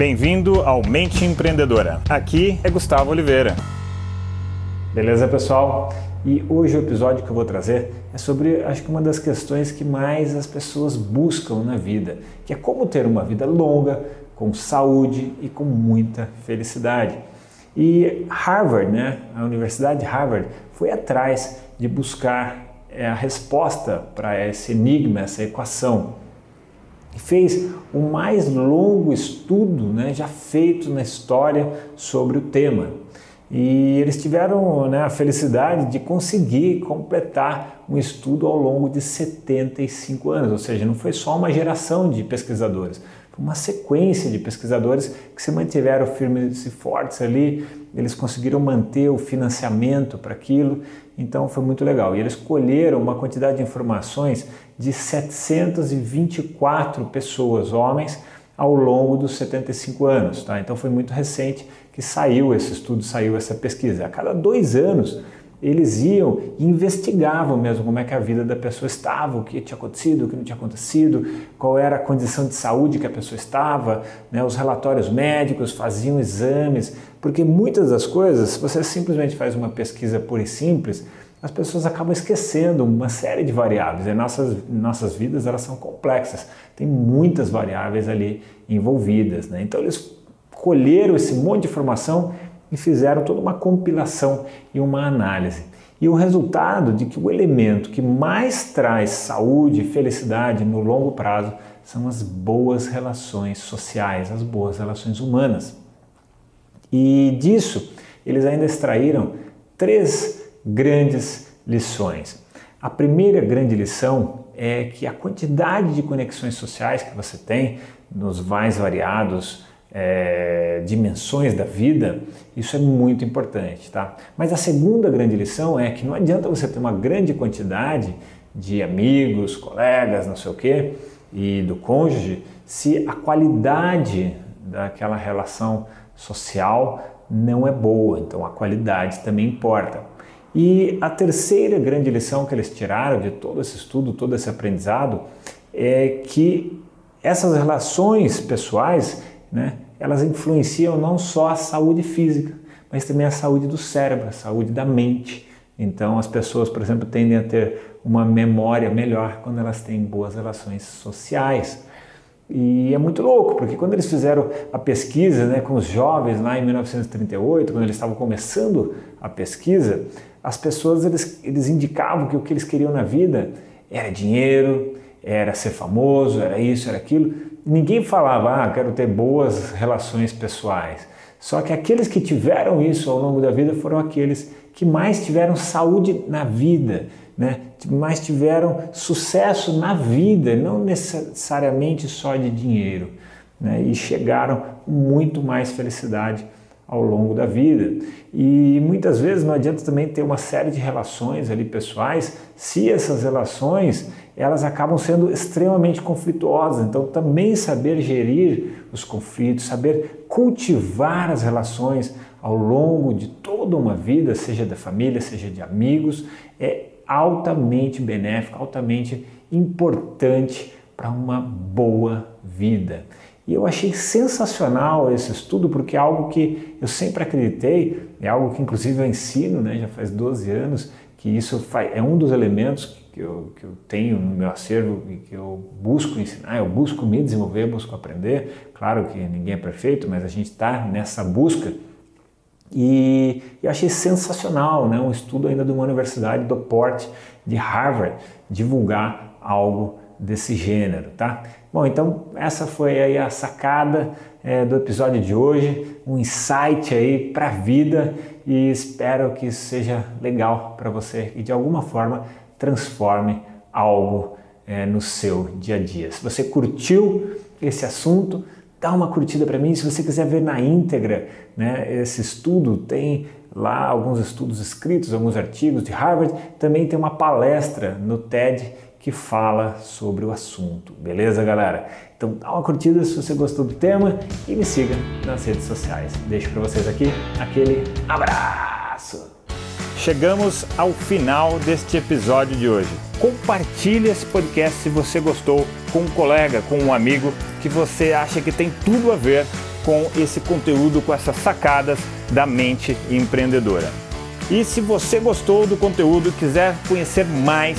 Bem-vindo ao Mente Empreendedora. Aqui é Gustavo Oliveira. Beleza, pessoal? E hoje o episódio que eu vou trazer é sobre, acho que uma das questões que mais as pessoas buscam na vida, que é como ter uma vida longa, com saúde e com muita felicidade. E Harvard, né, a Universidade de Harvard, foi atrás de buscar é, a resposta para esse enigma, essa equação fez o mais longo estudo né, já feito na história sobre o tema. E eles tiveram né, a felicidade de conseguir completar um estudo ao longo de 75 anos, ou seja, não foi só uma geração de pesquisadores, uma sequência de pesquisadores que se mantiveram firmes e fortes ali, eles conseguiram manter o financiamento para aquilo, então foi muito legal. E eles colheram uma quantidade de informações de 724 pessoas, homens, ao longo dos 75 anos. Tá? Então foi muito recente que saiu esse estudo, saiu essa pesquisa. A cada dois anos eles iam e investigavam mesmo como é que a vida da pessoa estava, o que tinha acontecido, o que não tinha acontecido, qual era a condição de saúde que a pessoa estava, né, os relatórios médicos, faziam exames, porque muitas das coisas, se você simplesmente faz uma pesquisa pura e simples, as pessoas acabam esquecendo uma série de variáveis. E nossas, nossas vidas elas são complexas, tem muitas variáveis ali envolvidas. Né? Então eles colheram esse monte de informação e fizeram toda uma compilação e uma análise. E o resultado de que o elemento que mais traz saúde e felicidade no longo prazo são as boas relações sociais, as boas relações humanas. E disso eles ainda extraíram três grandes lições. A primeira grande lição é que a quantidade de conexões sociais que você tem nos mais variados é, dimensões da vida, isso é muito importante, tá? Mas a segunda grande lição é que não adianta você ter uma grande quantidade de amigos, colegas, não sei o quê, e do cônjuge, se a qualidade daquela relação social não é boa. Então a qualidade também importa. E a terceira grande lição que eles tiraram de todo esse estudo, todo esse aprendizado, é que essas relações pessoais, né, elas influenciam não só a saúde física, mas também a saúde do cérebro, a saúde da mente. Então, as pessoas, por exemplo, tendem a ter uma memória melhor quando elas têm boas relações sociais. E é muito louco, porque quando eles fizeram a pesquisa né, com os jovens lá em 1938, quando eles estavam começando a pesquisa, as pessoas eles, eles indicavam que o que eles queriam na vida era dinheiro, era ser famoso, era isso, era aquilo. Ninguém falava, ah, quero ter boas relações pessoais. Só que aqueles que tiveram isso ao longo da vida foram aqueles que mais tiveram saúde na vida, né? mais tiveram sucesso na vida, não necessariamente só de dinheiro, né? e chegaram com muito mais felicidade ao longo da vida. E muitas vezes não adianta também ter uma série de relações ali pessoais, se essas relações elas acabam sendo extremamente conflituosas. Então, também saber gerir os conflitos, saber cultivar as relações ao longo de toda uma vida, seja da família, seja de amigos, é altamente benéfico, altamente importante para uma boa vida. E eu achei sensacional esse estudo, porque é algo que eu sempre acreditei, é algo que inclusive eu ensino, né, já faz 12 anos, que isso é um dos elementos que eu, que eu tenho no meu acervo e que eu busco ensinar, eu busco me desenvolver, busco aprender. Claro que ninguém é perfeito, mas a gente está nessa busca. E eu achei sensacional, né, um estudo ainda de uma universidade do porte de Harvard divulgar algo desse gênero, tá? Bom, então essa foi aí a sacada é, do episódio de hoje, um insight aí para a vida e espero que isso seja legal para você e de alguma forma transforme algo é, no seu dia a dia. Se você curtiu esse assunto, dá uma curtida para mim. Se você quiser ver na íntegra né, esse estudo, tem lá alguns estudos escritos, alguns artigos de Harvard, também tem uma palestra no TED que fala sobre o assunto. Beleza, galera? Então dá uma curtida se você gostou do tema e me siga nas redes sociais. Deixo para vocês aqui aquele abraço. Chegamos ao final deste episódio de hoje. Compartilhe esse podcast se você gostou com um colega, com um amigo que você acha que tem tudo a ver com esse conteúdo, com essas sacadas da mente empreendedora. E se você gostou do conteúdo e quiser conhecer mais,